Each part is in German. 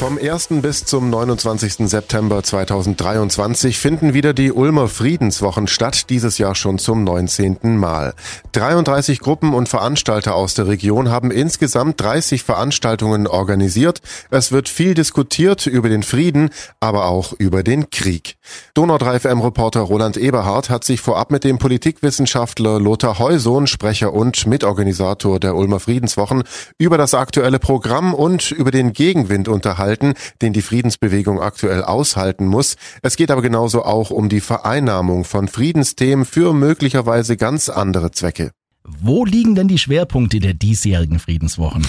Vom 1. bis zum 29. September 2023 finden wieder die Ulmer Friedenswochen statt, dieses Jahr schon zum 19. Mal. 33 Gruppen und Veranstalter aus der Region haben insgesamt 30 Veranstaltungen organisiert. Es wird viel diskutiert über den Frieden, aber auch über den Krieg. Donau 3 FM Reporter Roland Eberhardt hat sich vorab mit dem Politikwissenschaftler Lothar Heusohn, Sprecher und Mitorganisator der Ulmer Friedenswochen, über das aktuelle Programm und über den Gegenwind unterhalten halten, den die Friedensbewegung aktuell aushalten muss. Es geht aber genauso auch um die Vereinnahmung von Friedensthemen für möglicherweise ganz andere Zwecke. Wo liegen denn die Schwerpunkte der diesjährigen Friedenswochen?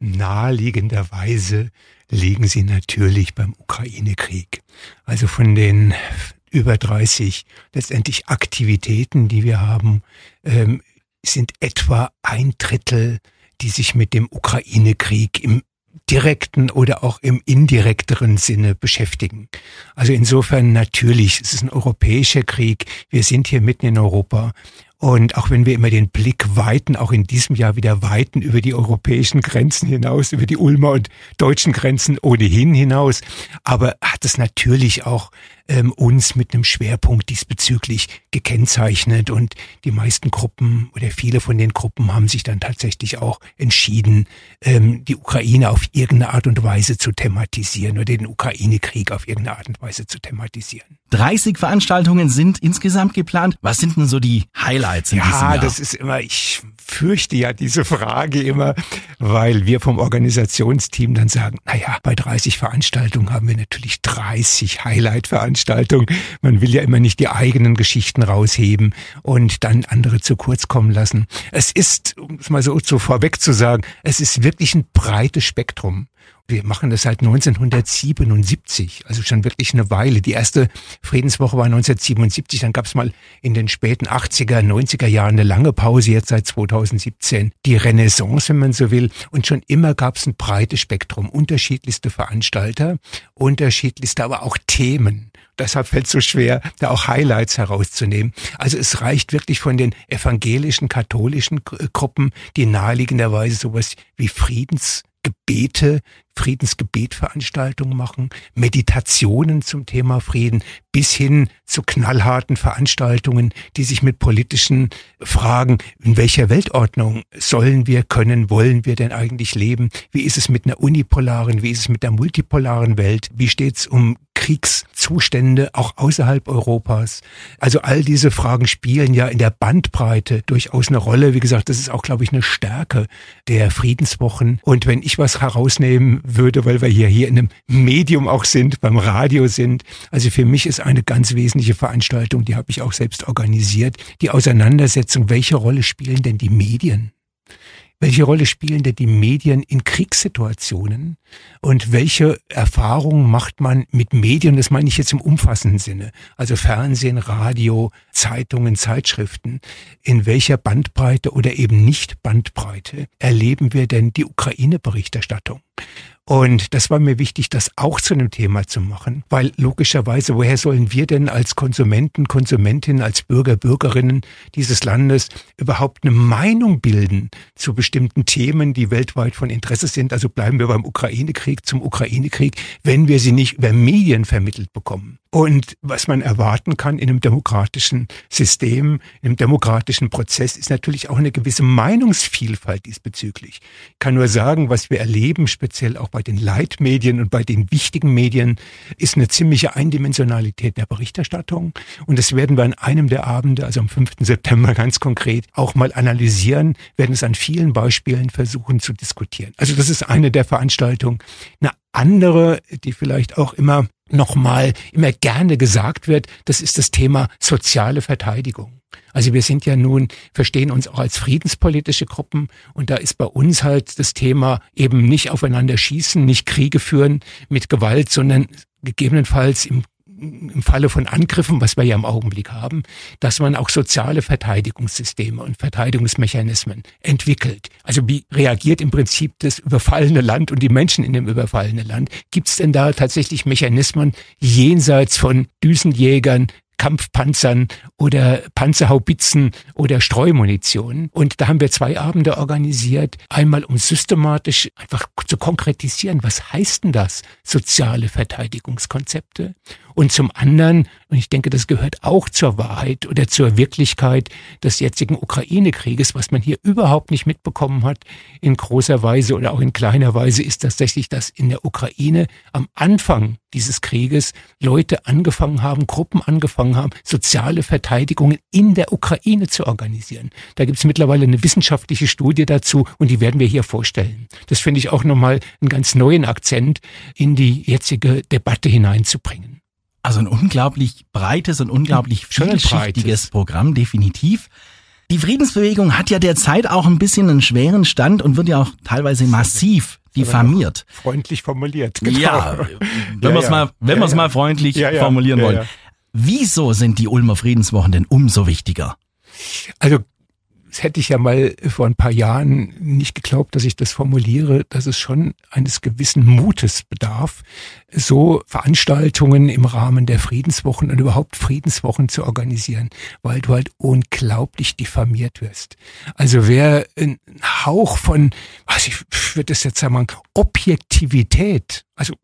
Naheliegenderweise liegen sie natürlich beim Ukraine-Krieg. Also von den über 30 letztendlich Aktivitäten, die wir haben, ähm, sind etwa ein Drittel, die sich mit dem Ukraine-Krieg im direkten oder auch im indirekteren Sinne beschäftigen. Also insofern natürlich, es ist ein europäischer Krieg. Wir sind hier mitten in Europa. Und auch wenn wir immer den Blick weiten, auch in diesem Jahr wieder weiten über die europäischen Grenzen hinaus, über die Ulmer und deutschen Grenzen ohnehin hinaus, aber hat es natürlich auch ähm, uns mit einem Schwerpunkt diesbezüglich gekennzeichnet und die meisten Gruppen oder viele von den Gruppen haben sich dann tatsächlich auch entschieden, ähm, die Ukraine auf irgendeine Art und Weise zu thematisieren oder den Ukraine-Krieg auf irgendeine Art und Weise zu thematisieren. 30 Veranstaltungen sind insgesamt geplant. Was sind denn so die Highlights in ja, diesem Jahr? Ja, das ist immer, ich fürchte ja diese Frage immer, weil wir vom Organisationsteam dann sagen, naja, bei 30 Veranstaltungen haben wir natürlich 30 Highlight-Veranstaltungen. Man will ja immer nicht die eigenen Geschichten rausheben und dann andere zu kurz kommen lassen. Es ist, um es mal so, so vorweg zu sagen, es ist wirklich ein breites Spektrum. Wir machen das seit 1977, also schon wirklich eine Weile. Die erste Friedenswoche war 1977, dann gab es mal in den späten 80er, 90er Jahren eine lange Pause, jetzt seit 2017 die Renaissance, wenn man so will. Und schon immer gab es ein breites Spektrum, unterschiedlichste Veranstalter, unterschiedlichste, aber auch Themen. Deshalb fällt es so schwer, da auch Highlights herauszunehmen. Also es reicht wirklich von den evangelischen, katholischen Gruppen, die naheliegenderweise sowas wie Friedens Gebete, Friedensgebetveranstaltungen machen, Meditationen zum Thema Frieden, bis hin zu knallharten Veranstaltungen, die sich mit politischen Fragen, in welcher Weltordnung sollen wir, können, wollen wir denn eigentlich leben? Wie ist es mit einer unipolaren, wie ist es mit der multipolaren Welt? Wie steht es um Kriegszustände auch außerhalb Europas? Also all diese Fragen spielen ja in der Bandbreite durchaus eine Rolle. Wie gesagt, das ist auch, glaube ich, eine Stärke der Friedenswochen. Und wenn ich was herausnehmen würde, weil wir hier, hier in einem Medium auch sind, beim Radio sind. Also für mich ist eine ganz wesentliche Veranstaltung, die habe ich auch selbst organisiert, die Auseinandersetzung, welche Rolle spielen denn die Medien? Welche Rolle spielen denn die Medien in Kriegssituationen? Und welche Erfahrungen macht man mit Medien? Das meine ich jetzt im umfassenden Sinne. Also Fernsehen, Radio, Zeitungen, Zeitschriften. In welcher Bandbreite oder eben nicht Bandbreite erleben wir denn die Ukraine-Berichterstattung? Und das war mir wichtig, das auch zu einem Thema zu machen, weil logischerweise, woher sollen wir denn als Konsumenten, Konsumentinnen, als Bürger, Bürgerinnen dieses Landes überhaupt eine Meinung bilden zu bestimmten Themen, die weltweit von Interesse sind? Also bleiben wir beim Ukraine-Krieg zum Ukraine-Krieg, wenn wir sie nicht über Medien vermittelt bekommen. Und was man erwarten kann in einem demokratischen System, in einem demokratischen Prozess, ist natürlich auch eine gewisse Meinungsvielfalt diesbezüglich. Ich kann nur sagen, was wir erleben, speziell auch bei den Leitmedien und bei den wichtigen Medien, ist eine ziemliche Eindimensionalität der Berichterstattung. Und das werden wir an einem der Abende, also am 5. September ganz konkret, auch mal analysieren, werden es an vielen Beispielen versuchen zu diskutieren. Also das ist eine der Veranstaltungen. Eine andere, die vielleicht auch immer nochmal immer gerne gesagt wird, das ist das Thema soziale Verteidigung. Also wir sind ja nun, verstehen uns auch als friedenspolitische Gruppen und da ist bei uns halt das Thema eben nicht aufeinander schießen, nicht Kriege führen mit Gewalt, sondern gegebenenfalls im im Falle von Angriffen, was wir ja im Augenblick haben, dass man auch soziale Verteidigungssysteme und Verteidigungsmechanismen entwickelt. Also wie reagiert im Prinzip das überfallene Land und die Menschen in dem überfallenen Land? Gibt es denn da tatsächlich Mechanismen jenseits von Düsenjägern, Kampfpanzern oder Panzerhaubitzen oder Streumunition. Und da haben wir zwei Abende organisiert. Einmal, um systematisch einfach zu konkretisieren, was heißt denn das, soziale Verteidigungskonzepte? Und zum anderen, und ich denke, das gehört auch zur Wahrheit oder zur Wirklichkeit des jetzigen Ukraine-Krieges, was man hier überhaupt nicht mitbekommen hat in großer Weise oder auch in kleiner Weise, ist tatsächlich, dass in der Ukraine am Anfang dieses Krieges Leute angefangen haben, Gruppen angefangen haben, soziale Verteidigungen in der Ukraine zu organisieren. Da gibt es mittlerweile eine wissenschaftliche Studie dazu und die werden wir hier vorstellen. Das finde ich auch nochmal einen ganz neuen Akzent in die jetzige Debatte hineinzubringen. Also ein unglaublich breites und unglaublich vielschichtiges Programm, definitiv. Die Friedensbewegung hat ja derzeit auch ein bisschen einen schweren Stand und wird ja auch teilweise massiv diffamiert. Freundlich formuliert. Genau. Ja, wenn ja, wir es mal, wenn ja, es mal freundlich ja, formulieren wollen. Wieso sind die Ulmer Friedenswochen denn umso wichtiger? Also das hätte ich ja mal vor ein paar Jahren nicht geglaubt, dass ich das formuliere, dass es schon eines gewissen Mutes bedarf, so Veranstaltungen im Rahmen der Friedenswochen und überhaupt Friedenswochen zu organisieren, weil du halt unglaublich diffamiert wirst. Also wer ein Hauch von, was ich würde das jetzt sagen, Objektivität also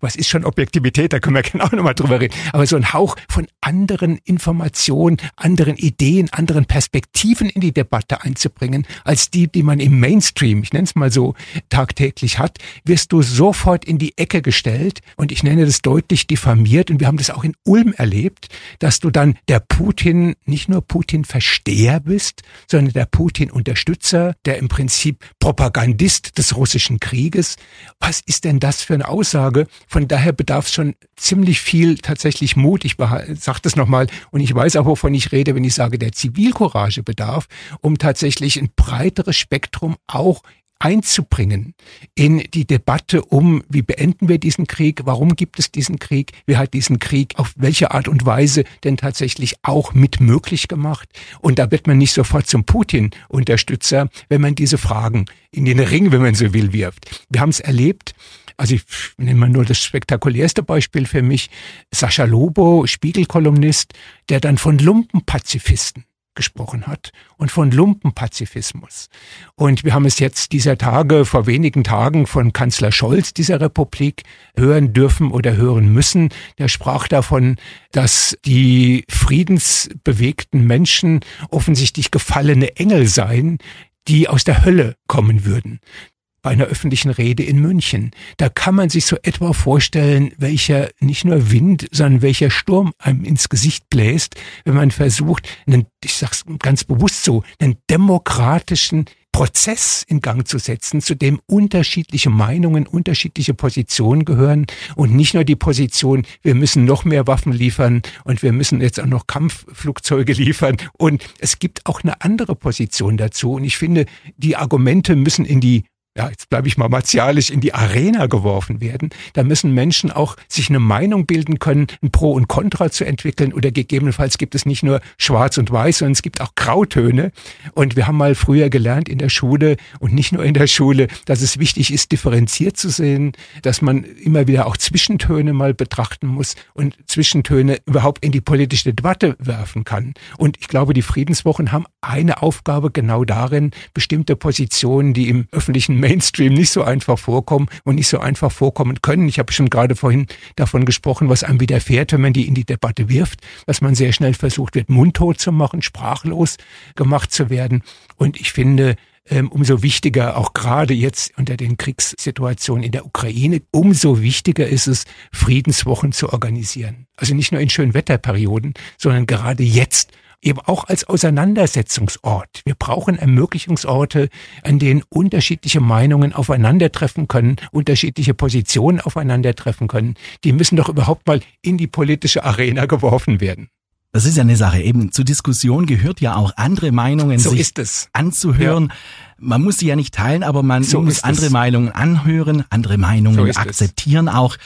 was ist schon Objektivität, da können wir genau nochmal drüber reden, aber so ein Hauch von anderen Informationen, anderen Ideen, anderen Perspektiven in die Debatte einzubringen, als die, die man im Mainstream, ich nenne es mal so, tagtäglich hat, wirst du sofort in die Ecke gestellt und ich nenne das deutlich diffamiert und wir haben das auch in Ulm erlebt, dass du dann der Putin, nicht nur Putin-Versteher bist, sondern der Putin-Unterstützer, der im Prinzip Propagandist des russischen Krieges. Was ist denn das für eine Aussage. Von daher bedarf es schon ziemlich viel tatsächlich Mut. Ich sage das nochmal und ich weiß auch, wovon ich rede, wenn ich sage, der Zivilcourage bedarf, um tatsächlich ein breiteres Spektrum auch einzubringen in die Debatte um, wie beenden wir diesen Krieg, warum gibt es diesen Krieg, wer hat diesen Krieg auf welche Art und Weise denn tatsächlich auch mit möglich gemacht. Und da wird man nicht sofort zum Putin-Unterstützer, wenn man diese Fragen in den Ring, wenn man so will, wirft. Wir haben es erlebt, also ich nehme mal nur das spektakulärste Beispiel für mich. Sascha Lobo, Spiegelkolumnist, der dann von Lumpenpazifisten gesprochen hat und von Lumpenpazifismus. Und wir haben es jetzt dieser Tage, vor wenigen Tagen von Kanzler Scholz dieser Republik hören dürfen oder hören müssen. Der sprach davon, dass die friedensbewegten Menschen offensichtlich gefallene Engel seien, die aus der Hölle kommen würden bei einer öffentlichen Rede in München. Da kann man sich so etwa vorstellen, welcher nicht nur Wind, sondern welcher Sturm einem ins Gesicht bläst, wenn man versucht, einen, ich sag's ganz bewusst so, einen demokratischen Prozess in Gang zu setzen, zu dem unterschiedliche Meinungen, unterschiedliche Positionen gehören und nicht nur die Position, wir müssen noch mehr Waffen liefern und wir müssen jetzt auch noch Kampfflugzeuge liefern und es gibt auch eine andere Position dazu und ich finde, die Argumente müssen in die ja, jetzt bleibe ich mal martialisch, in die Arena geworfen werden. Da müssen Menschen auch sich eine Meinung bilden können, ein Pro und Contra zu entwickeln oder gegebenenfalls gibt es nicht nur Schwarz und Weiß, sondern es gibt auch Grautöne. Und wir haben mal früher gelernt in der Schule und nicht nur in der Schule, dass es wichtig ist, differenziert zu sehen, dass man immer wieder auch Zwischentöne mal betrachten muss und Zwischentöne überhaupt in die politische Debatte werfen kann. Und ich glaube, die Friedenswochen haben eine Aufgabe genau darin, bestimmte Positionen, die im öffentlichen Mainstream nicht so einfach vorkommen und nicht so einfach vorkommen können. Ich habe schon gerade vorhin davon gesprochen, was einem widerfährt, wenn man die in die Debatte wirft, dass man sehr schnell versucht wird, mundtot zu machen, sprachlos gemacht zu werden. Und ich finde, ähm, umso wichtiger, auch gerade jetzt unter den Kriegssituationen in der Ukraine, umso wichtiger ist es, Friedenswochen zu organisieren. Also nicht nur in schönen Wetterperioden, sondern gerade jetzt eben auch als Auseinandersetzungsort. Wir brauchen Ermöglichungsorte, an denen unterschiedliche Meinungen aufeinandertreffen können, unterschiedliche Positionen aufeinandertreffen können. Die müssen doch überhaupt mal in die politische Arena geworfen werden. Das ist ja eine Sache. Eben zur Diskussion gehört ja auch andere Meinungen so sich anzuhören. Ja. Man muss sie ja nicht teilen, aber man so muss andere es. Meinungen anhören, andere Meinungen so akzeptieren es. auch.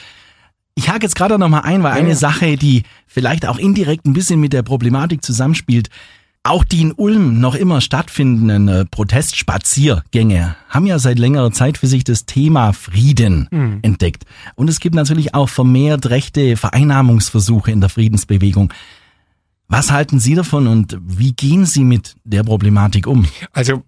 Ich hake jetzt gerade noch mal ein, weil ja. eine Sache, die vielleicht auch indirekt ein bisschen mit der Problematik zusammenspielt, auch die in Ulm noch immer stattfindenden äh, Protestspaziergänge haben ja seit längerer Zeit für sich das Thema Frieden mhm. entdeckt. Und es gibt natürlich auch vermehrt rechte Vereinnahmungsversuche in der Friedensbewegung. Was halten Sie davon und wie gehen Sie mit der Problematik um? Also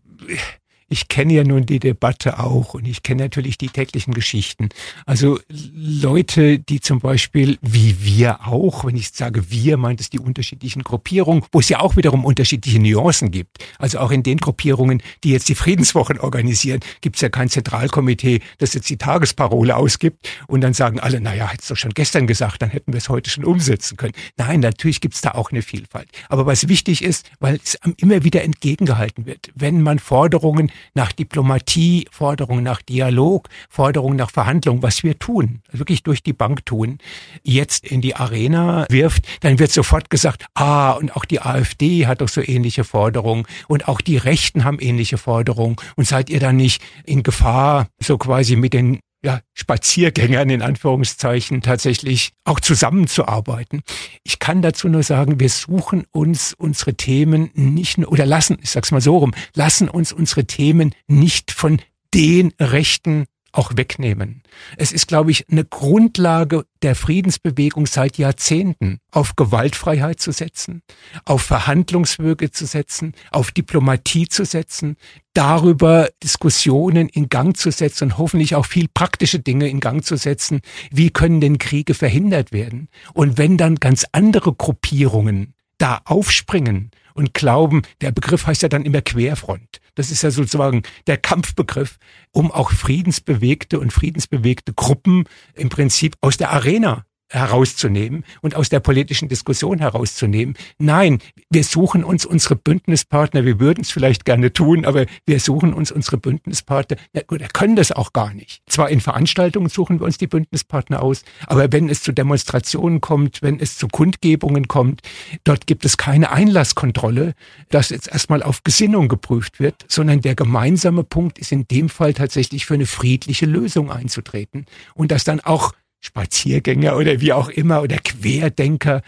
ich kenne ja nun die Debatte auch und ich kenne natürlich die täglichen Geschichten. Also Leute, die zum Beispiel, wie wir auch, wenn ich sage wir, meint es die unterschiedlichen Gruppierungen, wo es ja auch wiederum unterschiedliche Nuancen gibt. Also auch in den Gruppierungen, die jetzt die Friedenswochen organisieren, gibt es ja kein Zentralkomitee, das jetzt die Tagesparole ausgibt und dann sagen alle, naja, hättest du schon gestern gesagt, dann hätten wir es heute schon umsetzen können. Nein, natürlich gibt es da auch eine Vielfalt. Aber was wichtig ist, weil es immer wieder entgegengehalten wird, wenn man Forderungen nach Diplomatie, Forderungen nach Dialog, Forderungen nach Verhandlung, was wir tun, wirklich durch die Bank tun, jetzt in die Arena wirft, dann wird sofort gesagt, ah, und auch die AfD hat doch so ähnliche Forderungen und auch die Rechten haben ähnliche Forderungen und seid ihr dann nicht in Gefahr, so quasi mit den ja, Spaziergängern in Anführungszeichen tatsächlich auch zusammenzuarbeiten. Ich kann dazu nur sagen, wir suchen uns unsere Themen nicht nur, oder lassen, ich sag's mal so rum, lassen uns unsere Themen nicht von den Rechten auch wegnehmen. Es ist, glaube ich, eine Grundlage der Friedensbewegung seit Jahrzehnten, auf Gewaltfreiheit zu setzen, auf Verhandlungswege zu setzen, auf Diplomatie zu setzen, darüber Diskussionen in Gang zu setzen und hoffentlich auch viel praktische Dinge in Gang zu setzen. Wie können denn Kriege verhindert werden? Und wenn dann ganz andere Gruppierungen da aufspringen und glauben, der Begriff heißt ja dann immer Querfront. Das ist ja sozusagen der Kampfbegriff, um auch friedensbewegte und friedensbewegte Gruppen im Prinzip aus der Arena herauszunehmen und aus der politischen Diskussion herauszunehmen. Nein, wir suchen uns unsere Bündnispartner, wir würden es vielleicht gerne tun, aber wir suchen uns unsere Bündnispartner, wir können das auch gar nicht. Zwar in Veranstaltungen suchen wir uns die Bündnispartner aus, aber wenn es zu Demonstrationen kommt, wenn es zu Kundgebungen kommt, dort gibt es keine Einlasskontrolle, dass jetzt erstmal auf Gesinnung geprüft wird, sondern der gemeinsame Punkt ist in dem Fall tatsächlich für eine friedliche Lösung einzutreten und dass dann auch Spaziergänger oder wie auch immer oder Querdenker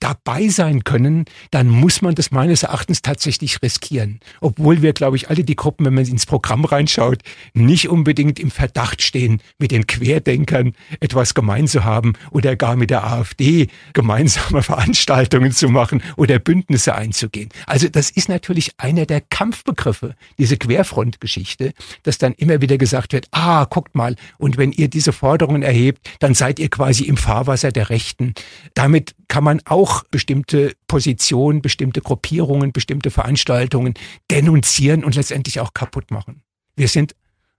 dabei sein können, dann muss man das meines Erachtens tatsächlich riskieren. Obwohl wir, glaube ich, alle die Gruppen, wenn man ins Programm reinschaut, nicht unbedingt im Verdacht stehen, mit den Querdenkern etwas gemein zu haben oder gar mit der AfD gemeinsame Veranstaltungen zu machen oder Bündnisse einzugehen. Also das ist natürlich einer der Kampfbegriffe, diese Querfrontgeschichte, dass dann immer wieder gesagt wird, ah, guckt mal, und wenn ihr diese Forderungen erhebt, dann seid ihr quasi im Fahrwasser der Rechten. Damit kann man auch bestimmte Positionen, bestimmte Gruppierungen, bestimmte Veranstaltungen denunzieren und letztendlich auch kaputt machen. Wir sind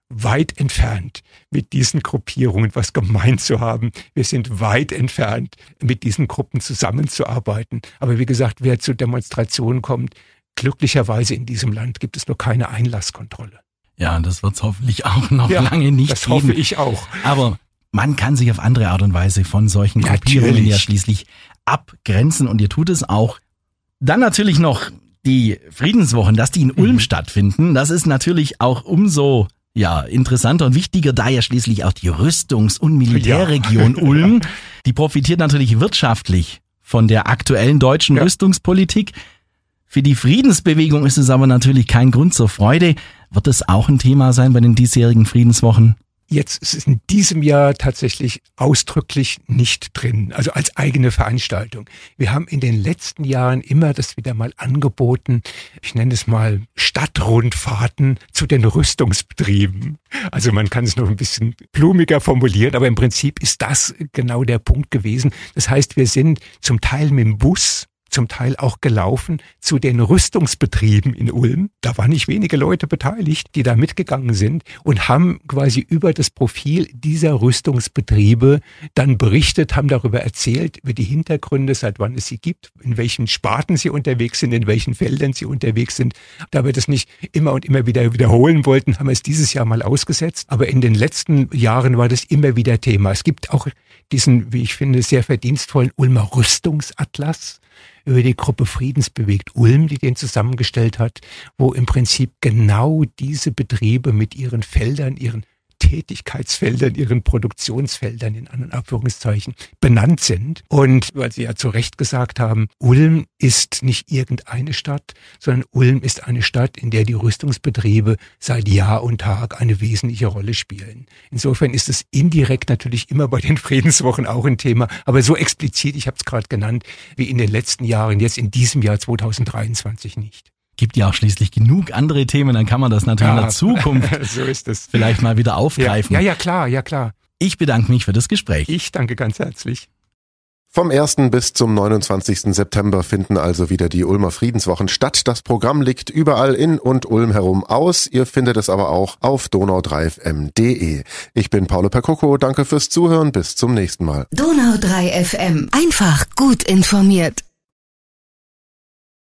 weit entfernt, mit diesen Gruppierungen was gemein zu haben. Wir sind weit entfernt, mit diesen Gruppen zusammenzuarbeiten. Aber wie gesagt, wer zu Demonstrationen kommt, glücklicherweise in diesem Land gibt es nur keine Einlasskontrolle. Ja, das wird es hoffentlich auch noch ja, lange nicht das geben. Das hoffe ich auch. Aber man kann sich auf andere Art und Weise von solchen Gruppierungen ja schließlich abgrenzen und ihr tut es auch. Dann natürlich noch die Friedenswochen, dass die in Ulm mhm. stattfinden. Das ist natürlich auch umso ja, interessanter und wichtiger, da ja schließlich auch die Rüstungs- und Militärregion ja. Ulm, die profitiert natürlich wirtschaftlich von der aktuellen deutschen ja. Rüstungspolitik. Für die Friedensbewegung ist es aber natürlich kein Grund zur Freude. Wird es auch ein Thema sein bei den diesjährigen Friedenswochen? Jetzt ist es in diesem Jahr tatsächlich ausdrücklich nicht drin, also als eigene Veranstaltung. Wir haben in den letzten Jahren immer das wieder mal angeboten, ich nenne es mal Stadtrundfahrten zu den Rüstungsbetrieben. Also man kann es noch ein bisschen blumiger formulieren, aber im Prinzip ist das genau der Punkt gewesen. Das heißt, wir sind zum Teil mit dem Bus zum Teil auch gelaufen zu den Rüstungsbetrieben in Ulm. Da waren nicht wenige Leute beteiligt, die da mitgegangen sind und haben quasi über das Profil dieser Rüstungsbetriebe dann berichtet, haben darüber erzählt, über die Hintergründe, seit wann es sie gibt, in welchen Sparten sie unterwegs sind, in welchen Feldern sie unterwegs sind. Da wir das nicht immer und immer wieder wiederholen wollten, haben wir es dieses Jahr mal ausgesetzt. Aber in den letzten Jahren war das immer wieder Thema. Es gibt auch diesen, wie ich finde, sehr verdienstvollen Ulmer Rüstungsatlas über die Gruppe Friedensbewegt Ulm, die den zusammengestellt hat, wo im Prinzip genau diese Betriebe mit ihren Feldern, ihren Tätigkeitsfeldern, ihren Produktionsfeldern in anderen Abführungszeichen benannt sind. Und weil Sie ja zu Recht gesagt haben, Ulm ist nicht irgendeine Stadt, sondern Ulm ist eine Stadt, in der die Rüstungsbetriebe seit Jahr und Tag eine wesentliche Rolle spielen. Insofern ist es indirekt natürlich immer bei den Friedenswochen auch ein Thema, aber so explizit, ich habe es gerade genannt, wie in den letzten Jahren, jetzt in diesem Jahr 2023 nicht gibt ja auch schließlich genug andere Themen, dann kann man das natürlich ja, in der Zukunft so ist es. vielleicht mal wieder aufgreifen. Ja, ja, ja, klar, ja klar. Ich bedanke mich für das Gespräch. Ich danke ganz herzlich. Vom 1. bis zum 29. September finden also wieder die Ulmer Friedenswochen statt. Das Programm liegt überall in und Ulm herum aus. Ihr findet es aber auch auf donau3fm.de. Ich bin Paolo Percoco. Danke fürs Zuhören. Bis zum nächsten Mal. Donau3fm. Einfach gut informiert.